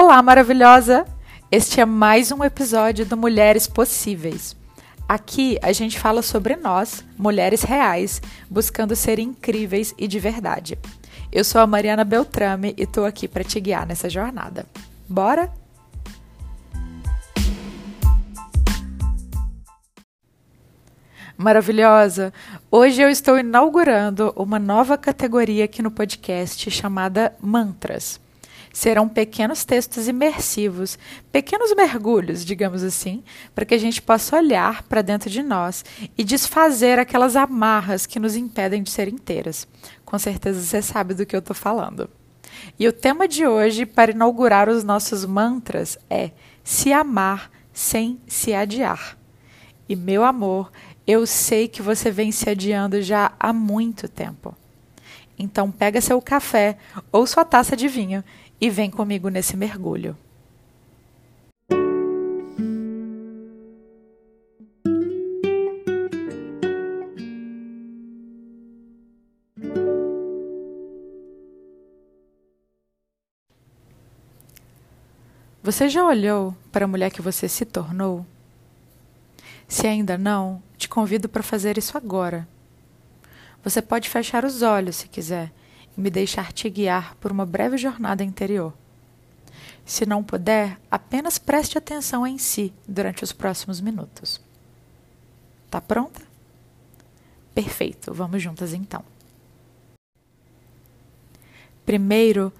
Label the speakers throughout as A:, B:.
A: Olá, maravilhosa! Este é mais um episódio do Mulheres Possíveis. Aqui a gente fala sobre nós, mulheres reais, buscando ser incríveis e de verdade. Eu sou a Mariana Beltrame e estou aqui para te guiar nessa jornada. Bora? Maravilhosa! Hoje eu estou inaugurando uma nova categoria aqui no podcast chamada Mantras serão pequenos textos imersivos, pequenos mergulhos, digamos assim, para que a gente possa olhar para dentro de nós e desfazer aquelas amarras que nos impedem de ser inteiras. Com certeza você sabe do que eu estou falando. E o tema de hoje, para inaugurar os nossos mantras, é se amar sem se adiar. E meu amor, eu sei que você vem se adiando já há muito tempo. Então pega seu café ou sua taça de vinho e vem comigo nesse mergulho. Você já olhou para a mulher que você se tornou? Se ainda não, te convido para fazer isso agora. Você pode fechar os olhos se quiser me deixar te guiar por uma breve jornada interior. Se não puder, apenas preste atenção em si durante os próximos minutos. Tá pronta? Perfeito, vamos juntas então. Primeiro,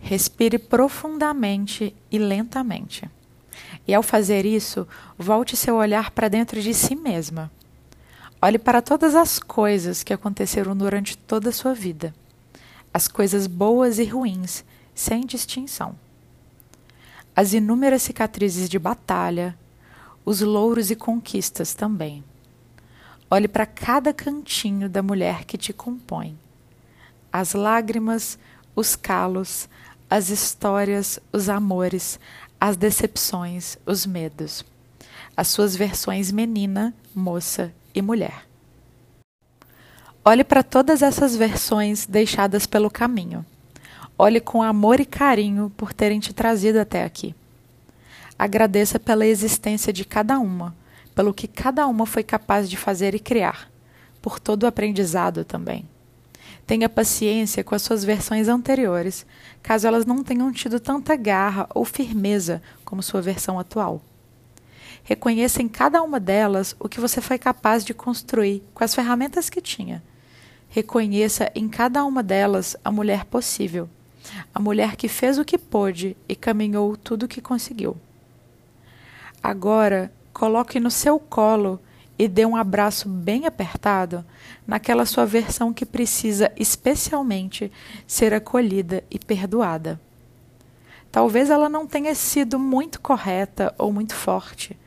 A: respire profundamente e lentamente. E ao fazer isso, volte seu olhar para dentro de si mesma. Olhe para todas as coisas que aconteceram durante toda a sua vida as coisas boas e ruins, sem distinção. As inúmeras cicatrizes de batalha, os louros e conquistas também. Olhe para cada cantinho da mulher que te compõe. As lágrimas, os calos, as histórias, os amores, as decepções, os medos. As suas versões menina, moça e mulher. Olhe para todas essas versões deixadas pelo caminho. Olhe com amor e carinho por terem te trazido até aqui. Agradeça pela existência de cada uma, pelo que cada uma foi capaz de fazer e criar, por todo o aprendizado também. Tenha paciência com as suas versões anteriores, caso elas não tenham tido tanta garra ou firmeza como sua versão atual. Reconheça em cada uma delas o que você foi capaz de construir com as ferramentas que tinha Reconheça em cada uma delas a mulher possível, a mulher que fez o que pôde e caminhou tudo o que conseguiu. Agora, coloque no seu colo e dê um abraço bem apertado naquela sua versão que precisa especialmente ser acolhida e perdoada. Talvez ela não tenha sido muito correta ou muito forte,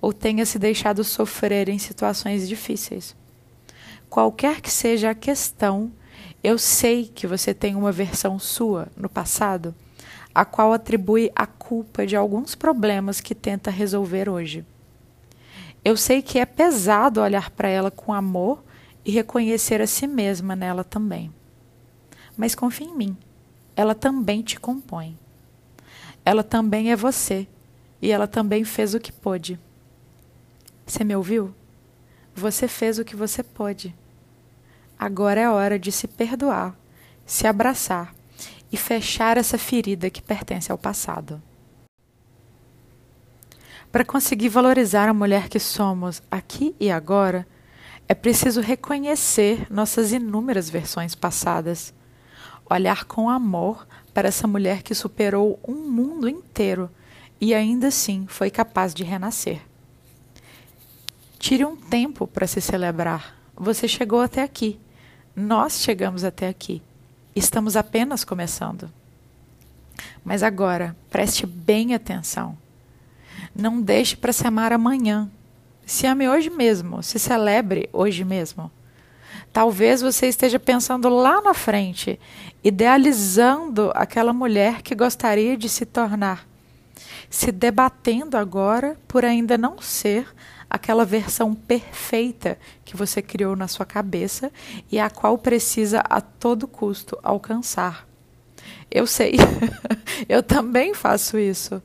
A: ou tenha se deixado sofrer em situações difíceis qualquer que seja a questão, eu sei que você tem uma versão sua no passado, a qual atribui a culpa de alguns problemas que tenta resolver hoje. Eu sei que é pesado olhar para ela com amor e reconhecer a si mesma nela também. Mas confie em mim, ela também te compõe. Ela também é você e ela também fez o que pôde. Você me ouviu? Você fez o que você pôde. Agora é hora de se perdoar, se abraçar e fechar essa ferida que pertence ao passado. Para conseguir valorizar a mulher que somos aqui e agora, é preciso reconhecer nossas inúmeras versões passadas, olhar com amor para essa mulher que superou um mundo inteiro e ainda assim foi capaz de renascer. Tire um tempo para se celebrar. Você chegou até aqui nós chegamos até aqui. Estamos apenas começando. Mas agora, preste bem atenção. Não deixe para se amar amanhã. Se ame hoje mesmo, se celebre hoje mesmo. Talvez você esteja pensando lá na frente, idealizando aquela mulher que gostaria de se tornar, se debatendo agora por ainda não ser aquela versão perfeita que você criou na sua cabeça e a qual precisa a todo custo alcançar. Eu sei. eu também faço isso.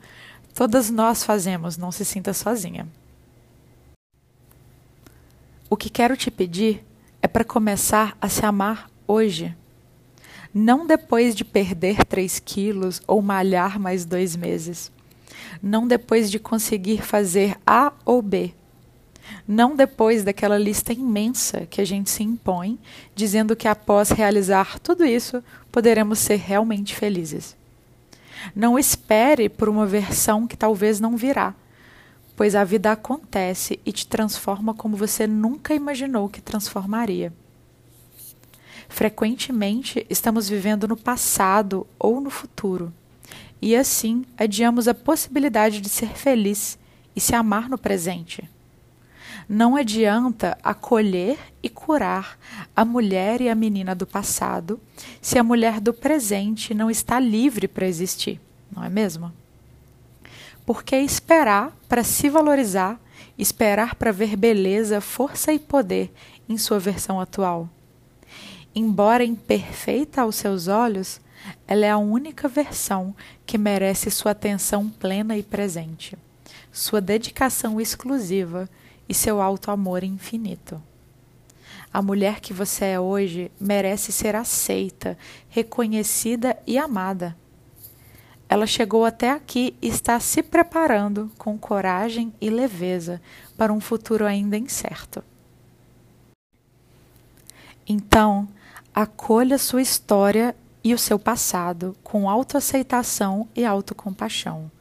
A: Todas nós fazemos, não se sinta sozinha. O que quero te pedir é para começar a se amar hoje. Não depois de perder 3 quilos ou malhar mais dois meses. Não depois de conseguir fazer A ou B. Não depois daquela lista imensa que a gente se impõe, dizendo que após realizar tudo isso poderemos ser realmente felizes. Não espere por uma versão que talvez não virá, pois a vida acontece e te transforma como você nunca imaginou que transformaria. Frequentemente estamos vivendo no passado ou no futuro, e assim adiamos a possibilidade de ser feliz e se amar no presente. Não adianta acolher e curar a mulher e a menina do passado se a mulher do presente não está livre para existir, não é mesmo? Por que esperar para se valorizar, esperar para ver beleza, força e poder em sua versão atual? Embora imperfeita aos seus olhos, ela é a única versão que merece sua atenção plena e presente, sua dedicação exclusiva e seu alto amor infinito. A mulher que você é hoje merece ser aceita, reconhecida e amada. Ela chegou até aqui e está se preparando com coragem e leveza para um futuro ainda incerto. Então, acolha sua história e o seu passado com autoaceitação e autocompaixão.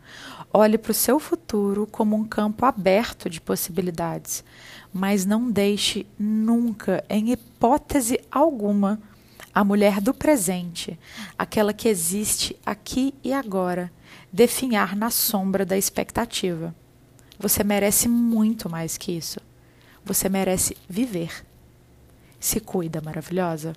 A: Olhe para o seu futuro como um campo aberto de possibilidades, mas não deixe nunca, em hipótese alguma, a mulher do presente, aquela que existe aqui e agora, definhar na sombra da expectativa. Você merece muito mais que isso. Você merece viver. Se cuida, maravilhosa.